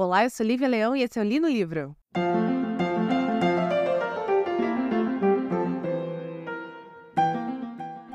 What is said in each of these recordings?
Olá, eu sou Lívia Leão e esse é o Li no Livro.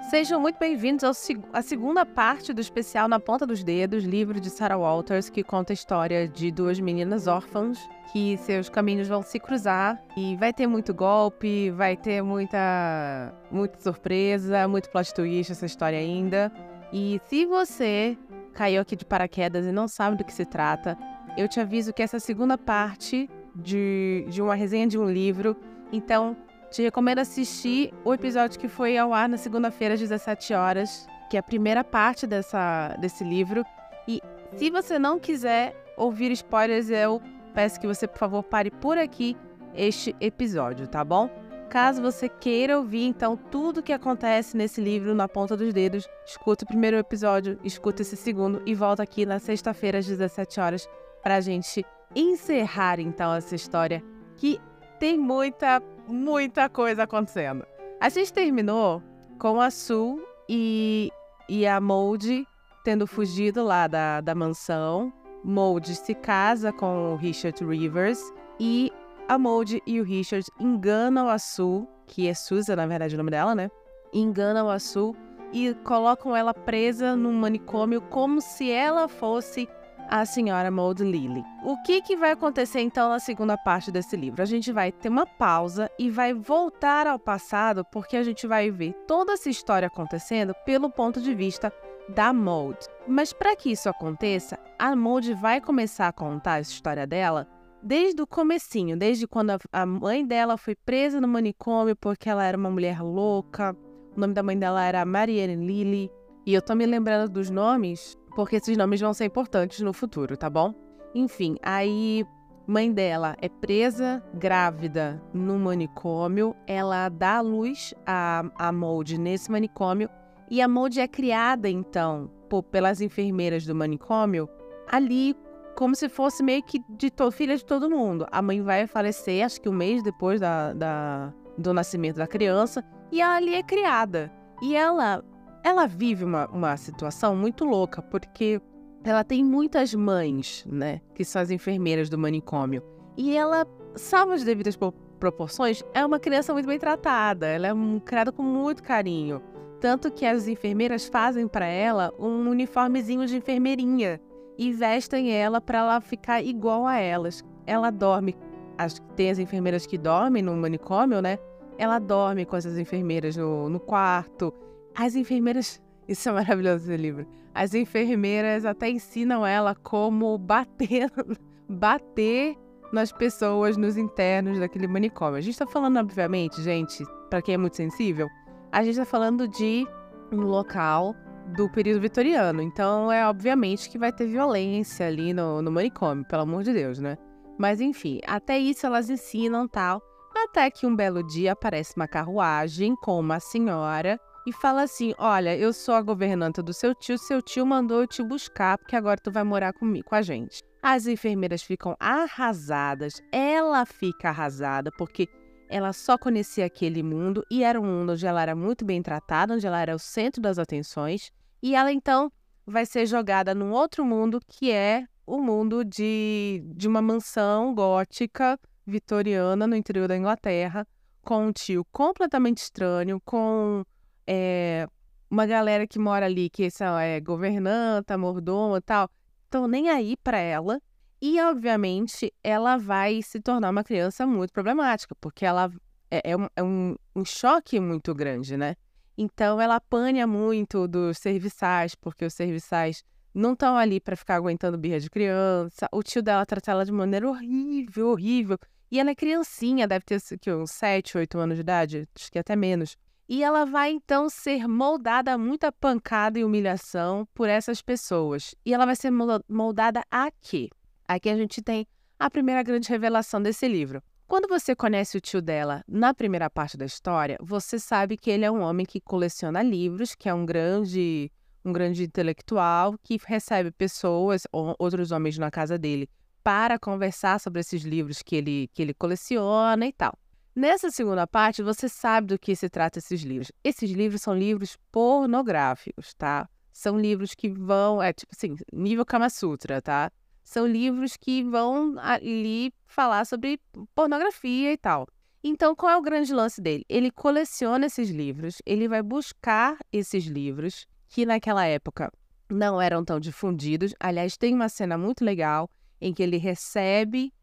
Sejam muito bem-vindos à segunda parte do especial Na Ponta dos Dedos, livro de Sarah Walters, que conta a história de duas meninas órfãs que seus caminhos vão se cruzar e vai ter muito golpe, vai ter muita, muita surpresa, muito plot twist essa história ainda. E se você caiu aqui de paraquedas e não sabe do que se trata, eu te aviso que essa é a segunda parte de, de uma resenha de um livro. Então, te recomendo assistir o episódio que foi ao ar na segunda-feira às 17 horas, que é a primeira parte dessa, desse livro. E se você não quiser ouvir spoilers, eu peço que você, por favor, pare por aqui este episódio, tá bom? Caso você queira ouvir, então, tudo o que acontece nesse livro na ponta dos dedos, escuta o primeiro episódio, escuta esse segundo e volta aqui na sexta-feira às 17 horas para a gente encerrar, então, essa história que tem muita muita coisa acontecendo. A gente terminou com a Sue e, e a Moldy tendo fugido lá da, da mansão. Moldy se casa com o Richard Rivers e a Moldy e o Richard enganam a Sue, que é Susan, na verdade, o nome dela, né? Enganam a Sue e colocam ela presa num manicômio como se ela fosse a senhora Maud Lily. O que, que vai acontecer então na segunda parte desse livro? A gente vai ter uma pausa e vai voltar ao passado, porque a gente vai ver toda essa história acontecendo pelo ponto de vista da Maud. Mas para que isso aconteça, a Maud vai começar a contar a história dela desde o comecinho, desde quando a mãe dela foi presa no manicômio porque ela era uma mulher louca. O nome da mãe dela era Marianne Lily. E eu tô me lembrando dos nomes porque esses nomes vão ser importantes no futuro, tá bom? Enfim, aí mãe dela é presa grávida no manicômio, ela dá à luz a, a Molde nesse manicômio e a Molde é criada então por, pelas enfermeiras do manicômio ali como se fosse meio que de filha de todo mundo. A mãe vai falecer, acho que um mês depois da, da, do nascimento da criança, e ela ali é criada. E ela ela vive uma, uma situação muito louca, porque ela tem muitas mães, né, que são as enfermeiras do manicômio. E ela, salvo as devidas proporções, é uma criança muito bem tratada, ela é criada com muito carinho. Tanto que as enfermeiras fazem para ela um uniformezinho de enfermeirinha e vestem ela para ela ficar igual a elas. Ela dorme, as, tem as enfermeiras que dormem no manicômio, né? Ela dorme com essas enfermeiras no, no quarto, as enfermeiras. Isso é maravilhoso esse livro. As enfermeiras até ensinam ela como bater, bater nas pessoas, nos internos daquele manicômio. A gente está falando, obviamente, gente, para quem é muito sensível, a gente está falando de um local do período vitoriano. Então, é obviamente que vai ter violência ali no, no manicômio, pelo amor de Deus, né? Mas enfim, até isso elas ensinam tal. Até que um belo dia aparece uma carruagem com uma senhora e fala assim: Olha, eu sou a governanta do seu tio, seu tio mandou eu te buscar, porque agora tu vai morar comigo, com a gente. As enfermeiras ficam arrasadas, ela fica arrasada, porque ela só conhecia aquele mundo e era um mundo onde ela era muito bem tratada, onde ela era o centro das atenções, e ela então vai ser jogada num outro mundo que é o mundo de, de uma mansão gótica vitoriana no interior da Inglaterra, com um tio completamente estranho, com é, uma galera que mora ali, que são é, governanta, mordomo e tal, estão nem aí para ela. E, obviamente, ela vai se tornar uma criança muito problemática, porque ela é, é, um, é um, um, choque muito grande, né? Então, ela apanha muito dos serviçais, porque os serviçais não estão ali para ficar aguentando birra de criança. O tio dela trata ela de maneira horrível, horrível. E ela é criancinha, deve ter que, uns 7, 8 anos de idade, acho que até menos. E ela vai então ser moldada a muita pancada e humilhação por essas pessoas. E ela vai ser moldada a quê? Aqui a gente tem a primeira grande revelação desse livro. Quando você conhece o tio dela na primeira parte da história, você sabe que ele é um homem que coleciona livros, que é um grande, um grande intelectual, que recebe pessoas ou outros homens na casa dele para conversar sobre esses livros que ele, que ele coleciona e tal. Nessa segunda parte, você sabe do que se trata esses livros. Esses livros são livros pornográficos, tá? São livros que vão, é tipo assim, nível Kama Sutra, tá? São livros que vão ali falar sobre pornografia e tal. Então, qual é o grande lance dele? Ele coleciona esses livros, ele vai buscar esses livros que naquela época não eram tão difundidos. Aliás, tem uma cena muito legal em que ele recebe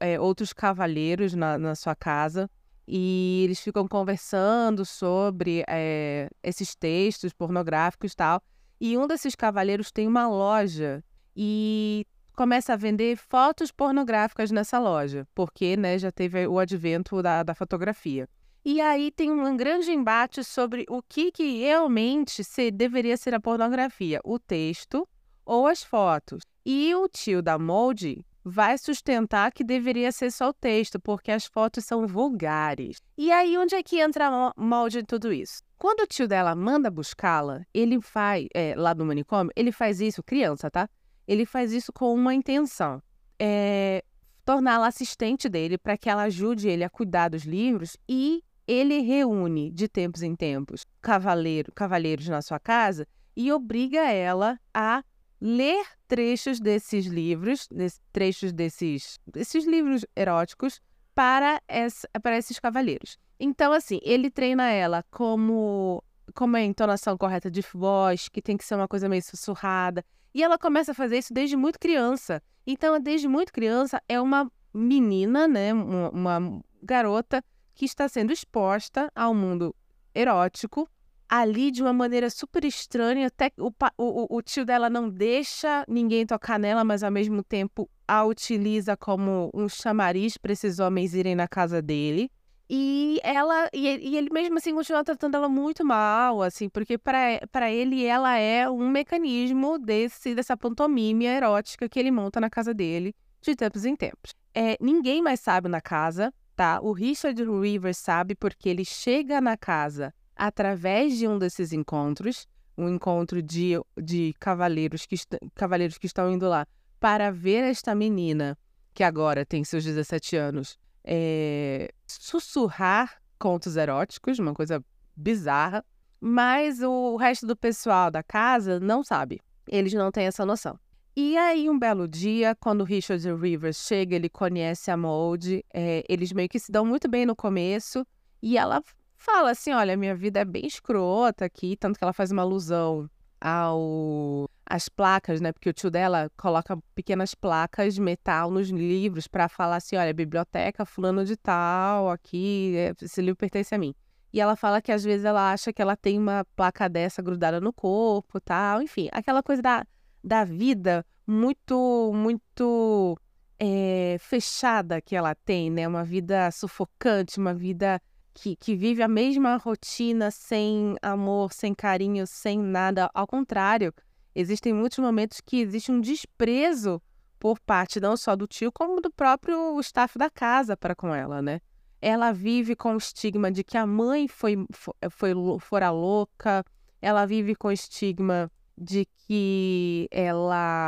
é, outros cavaleiros na, na, sua casa e eles ficam conversando sobre é, esses textos pornográficos e tal. E um desses cavaleiros tem uma loja e começa a vender fotos pornográficas nessa loja, porque né, já teve o advento da, da fotografia. E aí tem um grande embate sobre o que, que realmente se, deveria ser a pornografia, o texto ou as fotos. E o tio da Molde vai sustentar que deveria ser só o texto, porque as fotos são vulgares. E aí, onde é que entra Molde em tudo isso? Quando o tio dela manda buscá-la, ele faz, é, lá no manicômio, ele faz isso, criança, tá? Ele faz isso com uma intenção. É, torná-la assistente dele para que ela ajude ele a cuidar dos livros e ele reúne de tempos em tempos cavaleiro, cavaleiros na sua casa e obriga ela a ler trechos desses livros, trechos desses, desses livros eróticos para, essa, para esses cavaleiros. Então, assim, ele treina ela como, como é a entonação correta de voz, que tem que ser uma coisa meio sussurrada. E ela começa a fazer isso desde muito criança. Então, desde muito criança, é uma menina, né? Uma, uma garota que está sendo exposta ao mundo erótico ali de uma maneira super estranha. Até o, o, o, tio dela não deixa ninguém tocar nela, mas ao mesmo tempo a utiliza como um chamariz para esses homens irem na casa dele. E ela e, ele mesmo assim continua tratando ela muito mal, assim, porque para ele ela é um mecanismo desse dessa pantomima erótica que ele monta na casa dele de tempos em tempos. É, ninguém mais sabe na casa tá? O Richard Rivers sabe porque ele chega na casa através de um desses encontros, um encontro de, de cavaleiros, que cavaleiros que estão indo lá para ver esta menina, que agora tem seus 17 anos, é, sussurrar contos eróticos, uma coisa bizarra, mas o resto do pessoal da casa não sabe. Eles não têm essa noção. E aí, um belo dia, quando Richard Rivers chega, ele conhece a Molde, é, eles meio que se dão muito bem no começo, e ela fala assim: Olha, minha vida é bem escrota aqui, tanto que ela faz uma alusão ao as placas, né? Porque o tio dela coloca pequenas placas de metal nos livros para falar assim: olha, biblioteca fulano de tal, aqui, é, esse livro pertence a mim. E ela fala que às vezes ela acha que ela tem uma placa dessa grudada no corpo, tal, enfim, aquela coisa da da vida muito, muito é, fechada que ela tem, né? Uma vida sufocante, uma vida que, que vive a mesma rotina sem amor, sem carinho, sem nada. Ao contrário, existem muitos momentos que existe um desprezo por parte não só do tio, como do próprio staff da casa para com ela, né? Ela vive com o estigma de que a mãe foi, foi, fora louca, ela vive com o estigma de que ela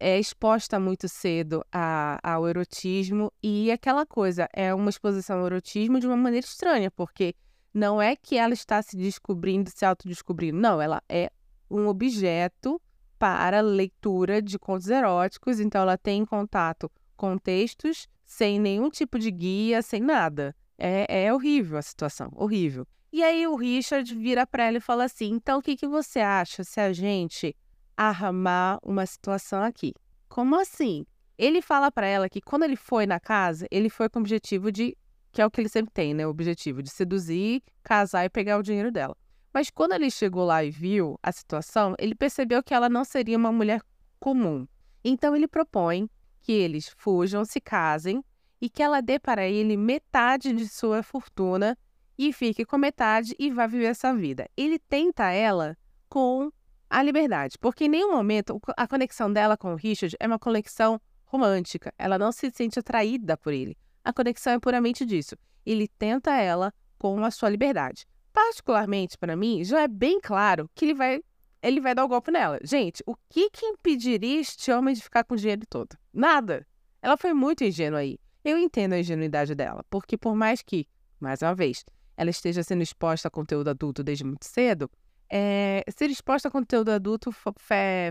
é exposta muito cedo a, ao erotismo e aquela coisa é uma exposição ao erotismo de uma maneira estranha, porque não é que ela está se descobrindo, se autodescobrindo, não, ela é um objeto para leitura de contos eróticos, então ela tem contato com textos sem nenhum tipo de guia, sem nada. É, é horrível a situação, horrível. E aí o Richard vira para ela e fala assim: então o que, que você acha se a gente armar uma situação aqui? Como assim? Ele fala para ela que quando ele foi na casa, ele foi com o objetivo de. que é o que ele sempre tem, né? O objetivo de seduzir, casar e pegar o dinheiro dela. Mas quando ele chegou lá e viu a situação, ele percebeu que ela não seria uma mulher comum. Então ele propõe que eles fujam, se casem e que ela dê para ele metade de sua fortuna e fique com metade e vá viver essa vida. Ele tenta ela com a liberdade, porque em nenhum momento a conexão dela com o Richard é uma conexão romântica. Ela não se sente atraída por ele. A conexão é puramente disso. Ele tenta ela com a sua liberdade. Particularmente para mim, já é bem claro que ele vai ele vai dar o golpe nela. Gente, o que que impediria este homem de ficar com o dinheiro todo? Nada. Ela foi muito ingênua aí. Eu entendo a ingenuidade dela, porque por mais que, mais uma vez, ela esteja sendo exposta a conteúdo adulto desde muito cedo, é, ser exposta a conteúdo adulto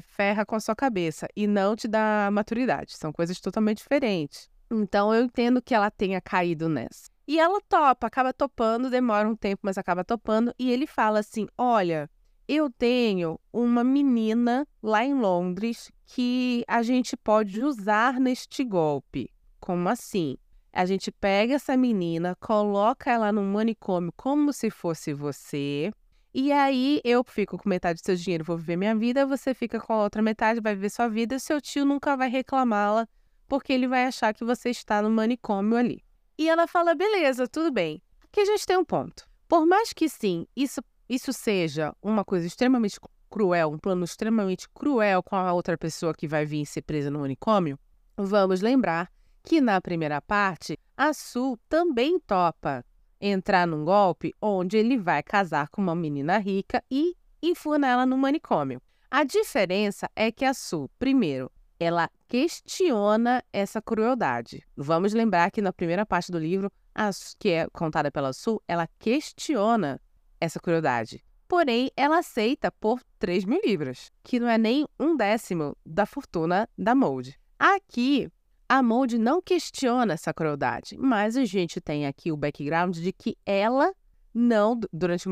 ferra com a sua cabeça e não te dá maturidade. São coisas totalmente diferentes. Então eu entendo que ela tenha caído nessa. E ela topa, acaba topando, demora um tempo, mas acaba topando. E ele fala assim: Olha, eu tenho uma menina lá em Londres que a gente pode usar neste golpe. Como assim? A gente pega essa menina, coloca ela num manicômio como se fosse você. E aí eu fico com metade do seu dinheiro, vou viver minha vida, você fica com a outra metade, vai viver sua vida, seu tio nunca vai reclamá-la, porque ele vai achar que você está no manicômio ali. E ela fala: beleza, tudo bem. Aqui a gente tem um ponto. Por mais que sim, isso, isso seja uma coisa extremamente cruel, um plano extremamente cruel com a outra pessoa que vai vir ser presa no manicômio, vamos lembrar que na primeira parte, a Sul também topa entrar num golpe onde ele vai casar com uma menina rica e enfurna ela no manicômio. A diferença é que a Sul, primeiro, ela questiona essa crueldade. Vamos lembrar que na primeira parte do livro, a, que é contada pela Sul, ela questiona essa crueldade. Porém, ela aceita por 3 mil libras, que não é nem um décimo da fortuna da Mold. Aqui, a Mold não questiona essa crueldade, mas a gente tem aqui o background de que ela não, durante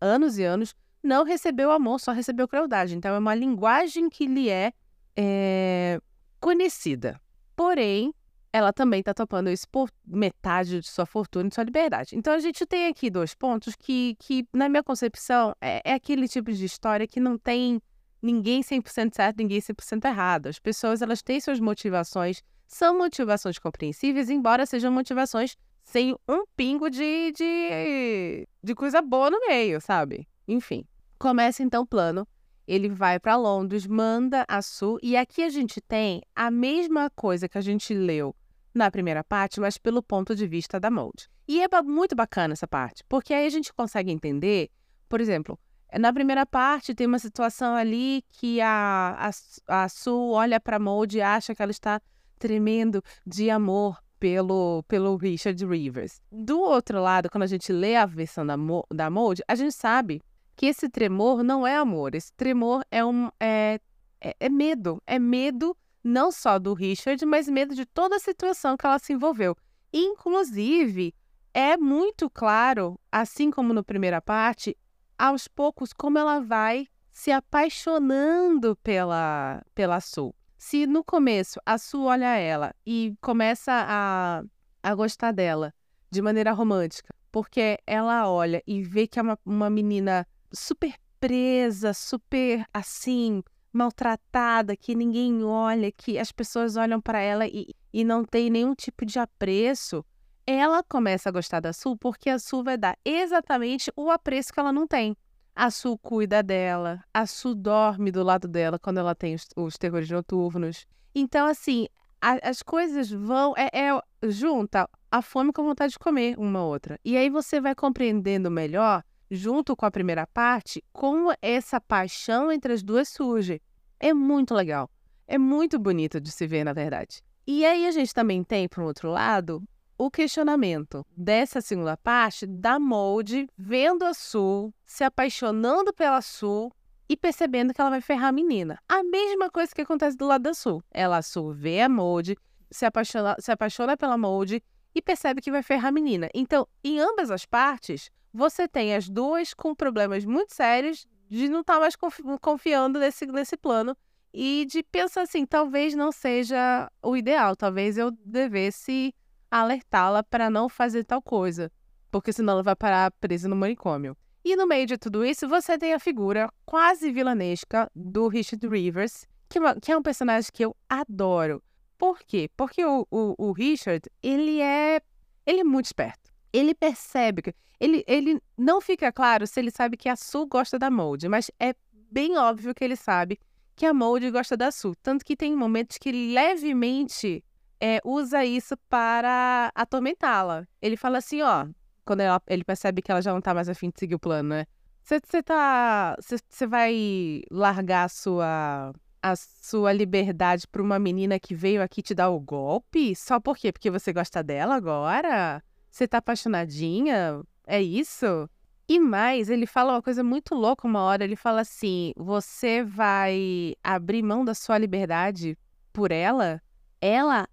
anos e anos, não recebeu amor, só recebeu crueldade. Então é uma linguagem que lhe é, é conhecida. Porém, ela também está topando isso por metade de sua fortuna e sua liberdade. Então a gente tem aqui dois pontos que, que na minha concepção, é, é aquele tipo de história que não tem ninguém 100% certo, ninguém 100% errado. As pessoas elas têm suas motivações são motivações compreensíveis, embora sejam motivações sem um pingo de, de, de coisa boa no meio, sabe? Enfim, começa então o plano. Ele vai para Londres, manda a Sul, e aqui a gente tem a mesma coisa que a gente leu na primeira parte, mas pelo ponto de vista da Mold. E é muito bacana essa parte, porque aí a gente consegue entender, por exemplo, na primeira parte tem uma situação ali que a, a, a Sul olha para Mold e acha que ela está tremendo de amor pelo, pelo Richard Rivers. Do outro lado, quando a gente lê a versão da, da Mold, a gente sabe que esse tremor não é amor. Esse tremor é, um, é, é, é medo. É medo não só do Richard, mas medo de toda a situação que ela se envolveu. Inclusive, é muito claro, assim como na primeira parte, aos poucos, como ela vai se apaixonando pela, pela Sul. Se no começo a Su olha ela e começa a, a gostar dela de maneira romântica, porque ela olha e vê que é uma, uma menina super presa, super assim, maltratada, que ninguém olha, que as pessoas olham para ela e, e não tem nenhum tipo de apreço, ela começa a gostar da Su porque a Su vai dar exatamente o apreço que ela não tem. A Su cuida dela, a Su dorme do lado dela quando ela tem os, os terrores noturnos. Então, assim, a, as coisas vão. É, é, junta a fome com a vontade de comer uma outra. E aí você vai compreendendo melhor, junto com a primeira parte, como essa paixão entre as duas surge. É muito legal. É muito bonito de se ver, na verdade. E aí a gente também tem, por outro lado, o questionamento dessa segunda parte da Molde vendo a Sul, se apaixonando pela Sul e percebendo que ela vai ferrar a menina. A mesma coisa que acontece do lado da Sul. Ela, a Sul, vê a Molde, se apaixona, se apaixona pela Molde e percebe que vai ferrar a menina. Então, em ambas as partes, você tem as duas com problemas muito sérios de não estar tá mais confiando nesse, nesse plano e de pensar assim, talvez não seja o ideal, talvez eu devesse alertá-la para não fazer tal coisa, porque senão ela vai parar presa no manicômio. E no meio de tudo isso, você tem a figura quase vilanesca do Richard Rivers, que, é que é um personagem que eu adoro. Por quê? Porque o, o, o, Richard, ele é, ele é muito esperto. Ele percebe que. Ele, ele não fica claro se ele sabe que a Sue gosta da Mold, mas é bem óbvio que ele sabe que a Mold gosta da Sue. Tanto que tem momentos que levemente é, usa isso para atormentá-la. Ele fala assim, ó, quando ela, ele percebe que ela já não tá mais afim de seguir o plano, né? Você tá. Você vai largar a sua, a sua liberdade para uma menina que veio aqui te dar o golpe? Só por quê? Porque você gosta dela agora? Você tá apaixonadinha? É isso? E mais, ele fala uma coisa muito louca uma hora. Ele fala assim: você vai abrir mão da sua liberdade por ela? Ela,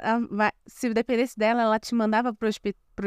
tá, se dependesse dela, ela te mandava pro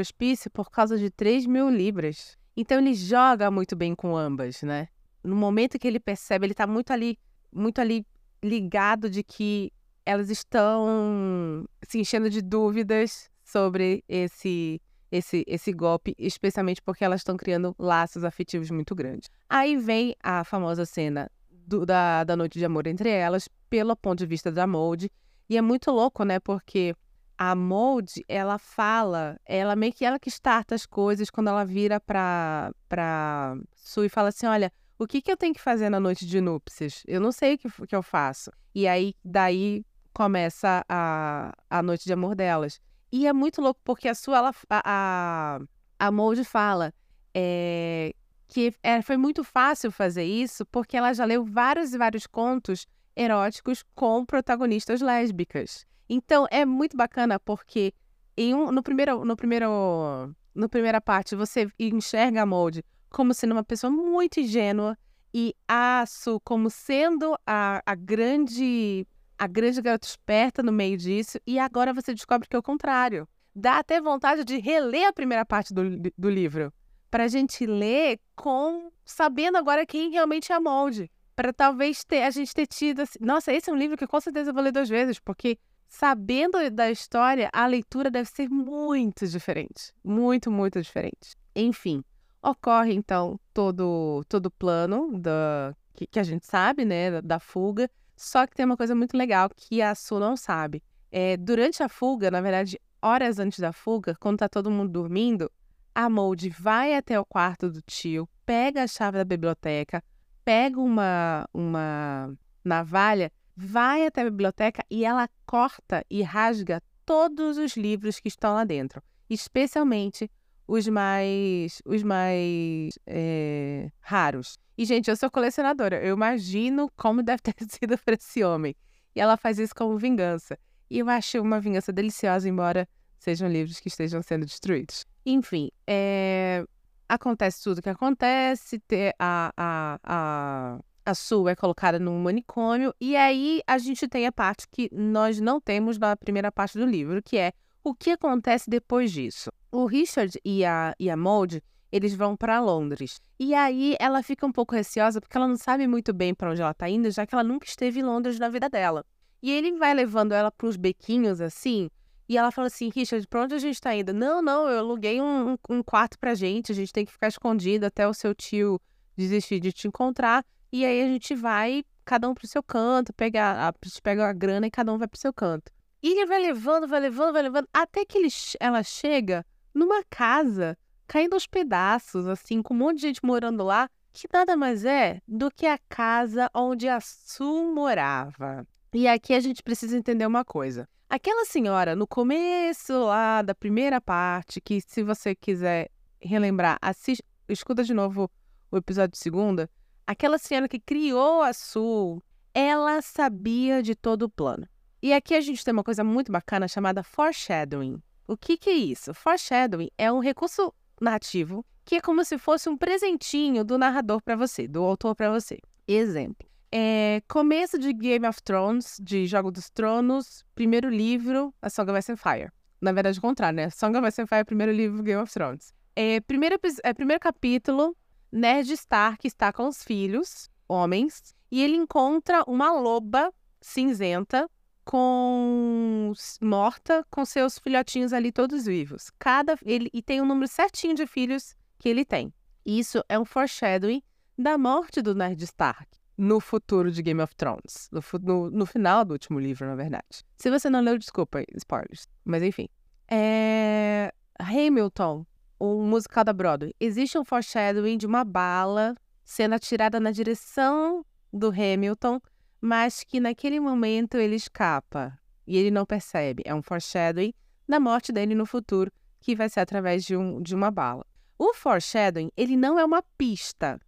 hospício por causa de 3 mil libras. Então ele joga muito bem com ambas, né? No momento que ele percebe, ele tá muito ali, muito ali ligado de que elas estão se enchendo de dúvidas sobre esse esse, esse golpe, especialmente porque elas estão criando laços afetivos muito grandes. Aí vem a famosa cena do- da, da noite de amor entre elas, pelo ponto de vista da Molde. E é muito louco, né? Porque a Molde, ela fala, ela meio que ela que starta as coisas quando ela vira pra, pra Sue e fala assim: olha, o que, que eu tenho que fazer na noite de núpcias? Eu não sei o que, que eu faço. E aí, daí começa a, a noite de amor delas. E é muito louco, porque a sua, ela, a, a, a Molde fala é, que é, foi muito fácil fazer isso, porque ela já leu vários e vários contos eróticos com protagonistas lésbicas. Então, é muito bacana, porque em um, no primeiro, no primeiro, no primeira parte, você enxerga a Molde como sendo uma pessoa muito ingênua e a Su como sendo a, a grande a grande garota esperta no meio disso, e agora você descobre que é o contrário. Dá até vontade de reler a primeira parte do, do livro, para a gente ler com sabendo agora quem realmente é a molde, para talvez ter a gente ter tido assim, nossa, esse é um livro que com certeza eu vou ler duas vezes, porque sabendo da história, a leitura deve ser muito diferente, muito, muito diferente. Enfim, ocorre então todo todo o plano da que, que a gente sabe, né, da, da fuga. Só que tem uma coisa muito legal que a Su não sabe. É, durante a fuga, na verdade, horas antes da fuga, quando tá todo mundo dormindo, a Molde vai até o quarto do tio, pega a chave da biblioteca, pega uma, uma navalha, vai até a biblioteca e ela corta e rasga todos os livros que estão lá dentro, especialmente os mais, os mais é, raros. E, gente, eu sou colecionadora. Eu imagino como deve ter sido para esse homem. E ela faz isso como vingança. E eu acho uma vingança deliciosa, embora sejam livros que estejam sendo destruídos. Enfim, é, acontece tudo o que acontece. Ter a, a, a, a Sue é colocada num manicômio. E aí a gente tem a parte que nós não temos na primeira parte do livro, que é o que acontece depois disso. O Richard e a, e a Maud, eles vão para Londres. E aí ela fica um pouco receosa porque ela não sabe muito bem para onde ela tá indo, já que ela nunca esteve em Londres na vida dela. E ele vai levando ela para uns bequinhos assim, e ela fala assim: Richard, pra onde a gente tá indo? Não, não, eu aluguei um, um, quarto pra gente, a gente tem que ficar escondido até o seu tio desistir de te encontrar. E aí a gente vai, cada um pro seu canto, pega a, pega a grana e cada um vai pro seu canto. E ele vai levando, vai levando, vai levando, até que ele, ela chega numa casa caindo aos pedaços, assim, com um monte de gente morando lá, que nada mais é do que a casa onde a Su morava. E aqui a gente precisa entender uma coisa. Aquela senhora, no começo lá da primeira parte, que se você quiser relembrar, assiste, escuta de novo o episódio de segunda, aquela senhora que criou a Su, ela sabia de todo o plano. E aqui a gente tem uma coisa muito bacana chamada foreshadowing. O que, que é isso? Foreshadowing é um recurso narrativo que é como se fosse um presentinho do narrador para você, do autor para você. Exemplo. É, começo de Game of Thrones, de Jogo dos Tronos, primeiro livro, A Song of Ice and Fire. Na verdade, o contrário, né? Song of Ice and Fire, primeiro livro, Game of Thrones. É, primeiro, é, primeiro capítulo, Ned Stark está com os filhos, homens, e ele encontra uma loba cinzenta com morta com seus filhotinhos ali todos vivos. Cada ele e tem um número certinho de filhos que ele tem. Isso é um foreshadowing da morte do Ned Stark no futuro de Game of Thrones, no, no, no final do último livro, na verdade. Se você não leu, desculpa, spoilers. Mas enfim. É... Hamilton, o musical da Broadway. Existe um foreshadowing de uma bala sendo atirada na direção do Hamilton mas que naquele momento ele escapa e ele não percebe. É um foreshadowing da morte dele no futuro, que vai ser através de, um, de uma bala. O foreshadowing, ele não é uma pista,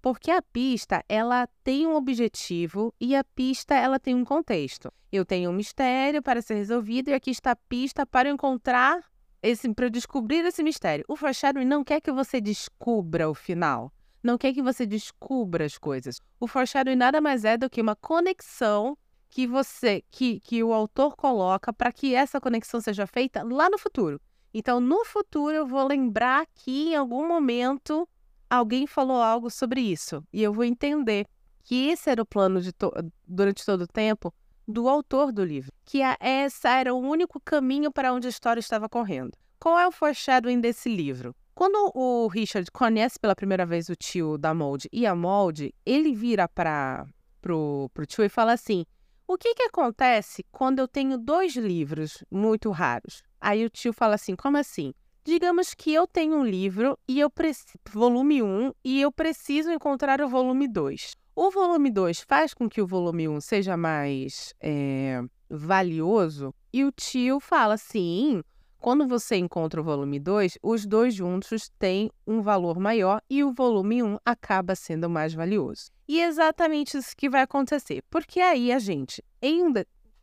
Porque a pista, ela tem um objetivo e a pista, ela tem um contexto. Eu tenho um mistério para ser resolvido e aqui está a pista para encontrar esse para descobrir esse mistério. O foreshadowing não quer que você descubra o final. Não quer que você descubra as coisas. O foreshadowing nada mais é do que uma conexão que você, que, que o autor coloca para que essa conexão seja feita lá no futuro. Então, no futuro, eu vou lembrar que em algum momento alguém falou algo sobre isso. E eu vou entender que esse era o plano to durante todo o tempo do autor do livro. Que a, essa era o único caminho para onde a história estava correndo. Qual é o foreshadowing desse livro? Quando o Richard conhece pela primeira vez o tio da Molde e a Molde, ele vira para pro, pro tio e fala assim: O que, que acontece quando eu tenho dois livros muito raros? Aí o tio fala assim: como assim? Digamos que eu tenho um livro e eu volume 1 e eu preciso encontrar o volume 2. O volume 2 faz com que o volume 1 seja mais é, valioso e o tio fala sim. Quando você encontra o volume 2, os dois juntos têm um valor maior e o volume 1 acaba sendo mais valioso. E é exatamente isso que vai acontecer. Porque aí a gente, em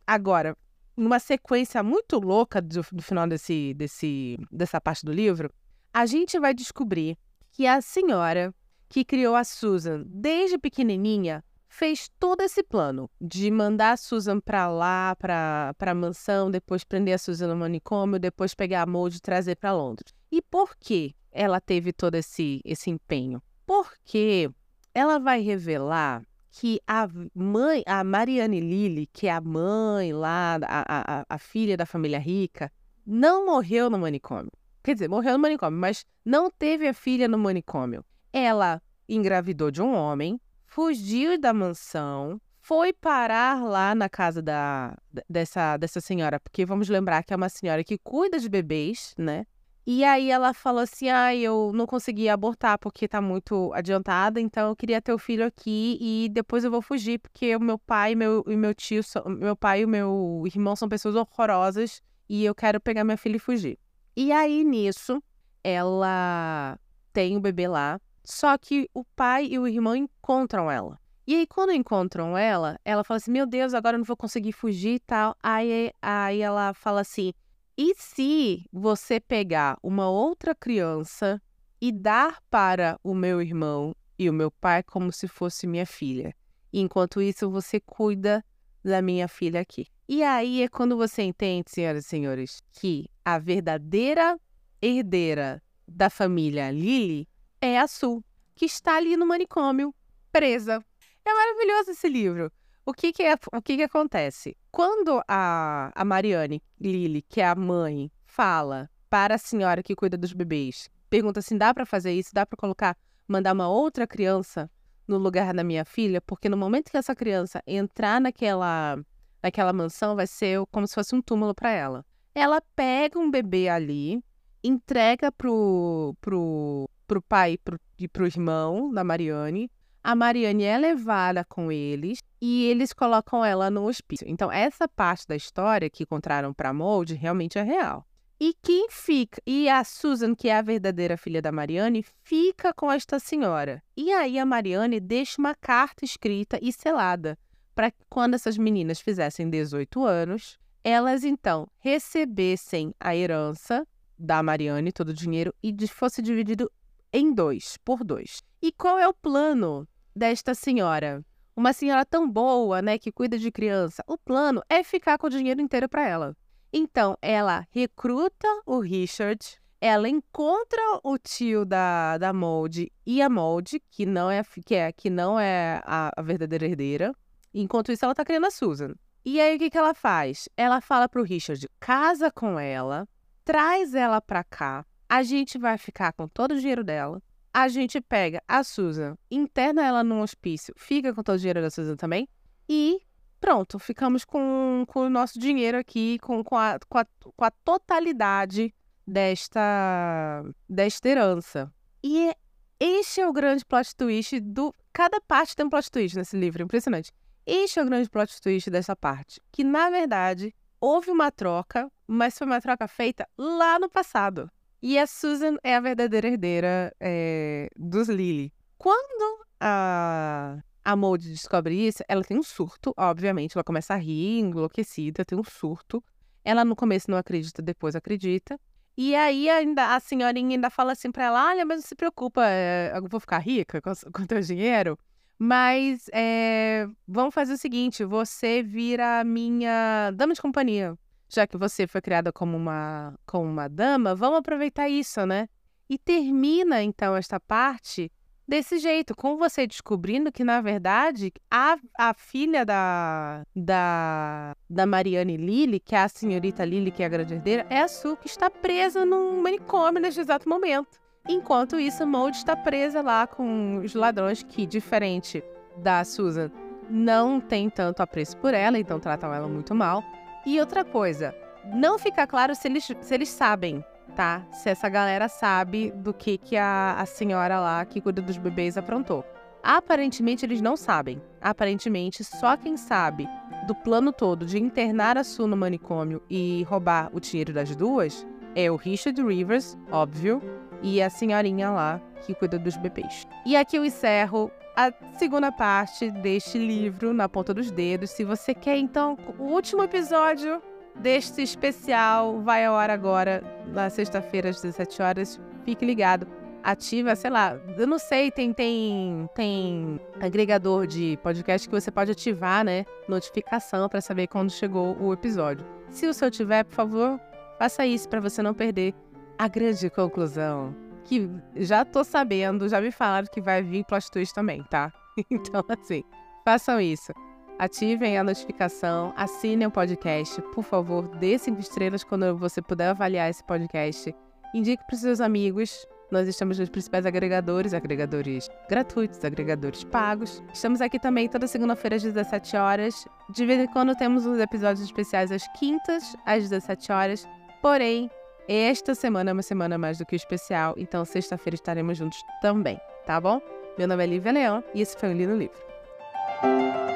agora, numa sequência muito louca do, do final desse, desse, dessa parte do livro, a gente vai descobrir que a senhora que criou a Susan desde pequenininha fez todo esse plano de mandar a Susan para lá, para a mansão, depois prender a Susan no manicômio, depois pegar a Molde e trazer para Londres. E por que ela teve todo esse, esse empenho? Porque ela vai revelar que a mãe, a Mariane Lilly, que é a mãe lá, a, a, a filha da família rica, não morreu no manicômio. Quer dizer, morreu no manicômio, mas não teve a filha no manicômio. Ela engravidou de um homem, fugiu da mansão, foi parar lá na casa da, dessa, dessa senhora, porque vamos lembrar que é uma senhora que cuida de bebês, né? E aí ela falou assim: ah, eu não consegui abortar porque tá muito adiantada, então eu queria ter o filho aqui e depois eu vou fugir, porque o meu pai meu, e meu tio, meu pai e o meu irmão são pessoas horrorosas e eu quero pegar minha filha e fugir. E aí, nisso, ela tem o bebê lá, só que o pai e o irmão encontram ela. E aí, quando encontram ela, ela fala assim: Meu Deus, agora eu não vou conseguir fugir e tal. Aí, aí ela fala assim: e se você pegar uma outra criança e dar para o meu irmão e o meu pai como se fosse minha filha? enquanto isso, você cuida da minha filha aqui. E aí é quando você entende, senhoras e senhores, que a verdadeira herdeira da família Lily é a Sul, que está ali no manicômio, presa. É maravilhoso esse livro. O que que, é, o que que acontece? Quando a, a Mariane Lili, que é a mãe, fala para a senhora que cuida dos bebês, pergunta assim, dá para fazer isso? Dá para colocar, mandar uma outra criança no lugar da minha filha? Porque no momento que essa criança entrar naquela, naquela mansão, vai ser como se fosse um túmulo para ela. Ela pega um bebê ali, entrega pro, pro, pro pai pro, e pro irmão da Mariane, a Mariane é levada com eles e eles colocam ela no hospício. Então, essa parte da história que contaram para Mold realmente é real. E quem fica? E a Susan, que é a verdadeira filha da Mariane, fica com esta senhora. E aí a Mariane deixa uma carta escrita e selada para que quando essas meninas fizessem 18 anos, elas então recebessem a herança da Mariane, todo o dinheiro, e fosse dividido em dois, por dois. E qual é o plano desta senhora? Uma senhora tão boa, né, que cuida de criança. O plano é ficar com o dinheiro inteiro para ela. Então, ela recruta o Richard, ela encontra o tio da, da Molde e a Molde, que não é, que é, que não é a, a verdadeira herdeira. Enquanto isso, ela tá criando a Susan. E aí, o que, que ela faz? Ela fala pro Richard, casa com ela, traz ela pra cá, a gente vai ficar com todo o dinheiro dela. A gente pega a Susan, interna ela num hospício, fica com todo o dinheiro da Susan também. E pronto, ficamos com, com o nosso dinheiro aqui, com, com, a, com, a, com a totalidade desta, desta herança. E este é o grande plot twist do. Cada parte tem um plot twist nesse livro, impressionante. Este é o grande plot twist dessa parte. Que, na verdade, houve uma troca, mas foi uma troca feita lá no passado. E a Susan é a verdadeira herdeira é, dos Lily. Quando a, a Molde descobre isso, ela tem um surto, obviamente. Ela começa a rir, enlouquecida, tem um surto. Ela no começo não acredita, depois acredita. E aí ainda a senhorinha ainda fala assim pra ela: olha, mas não se preocupa, é, eu vou ficar rica com, com teu dinheiro. Mas é, vamos fazer o seguinte: você vira minha dama de companhia. Já que você foi criada como uma, como uma dama, vamos aproveitar isso, né? E termina então esta parte desse jeito, com você descobrindo que, na verdade, a, a filha da, da, da Mariane Lili, que é a senhorita Lili, que é a grande herdeira, é a Su, que está presa num manicômio neste exato momento. Enquanto isso, Maud está presa lá com os ladrões que, diferente da Susan, não tem tanto apreço por ela, então tratam ela muito mal. E outra coisa, não fica claro se eles, se eles sabem tá? Se essa galera sabe do que, que a, a senhora lá que cuida dos bebês aprontou. Aparentemente eles não sabem. Aparentemente, só quem sabe do plano todo de internar a Sue no manicômio e roubar o dinheiro das duas é o Richard Rivers, óbvio, e a senhorinha lá que cuida dos bebês. E aqui eu encerro a segunda parte deste livro na ponta dos dedos. Se você quer, então, o último episódio deste especial vai ao ar agora, na sexta-feira, às 17 horas. Fique ligado. Ativa, sei lá, eu não sei, tem, tem, tem agregador de podcast que você pode ativar, né? Notificação para saber quando chegou o episódio. Se o seu tiver, por favor, faça isso para você não perder a grande conclusão. Que já tô sabendo, já me falaram que vai vir plot twist também, tá? Então, assim, façam isso. Ativem a notificação, assinem o podcast, por favor, dê cinco estrelas quando você puder avaliar esse podcast. Indique para seus amigos. Nós estamos nos principais agregadores, agregadores gratuitos, agregadores pagos. Estamos aqui também toda segunda-feira às 17 horas. De vez em quando temos uns episódios especiais às quintas, às 17 horas. Porém, esta semana é uma semana mais do que especial, então sexta-feira estaremos juntos também, tá bom? Meu nome é Lívia Leão e esse foi o Li no Livro.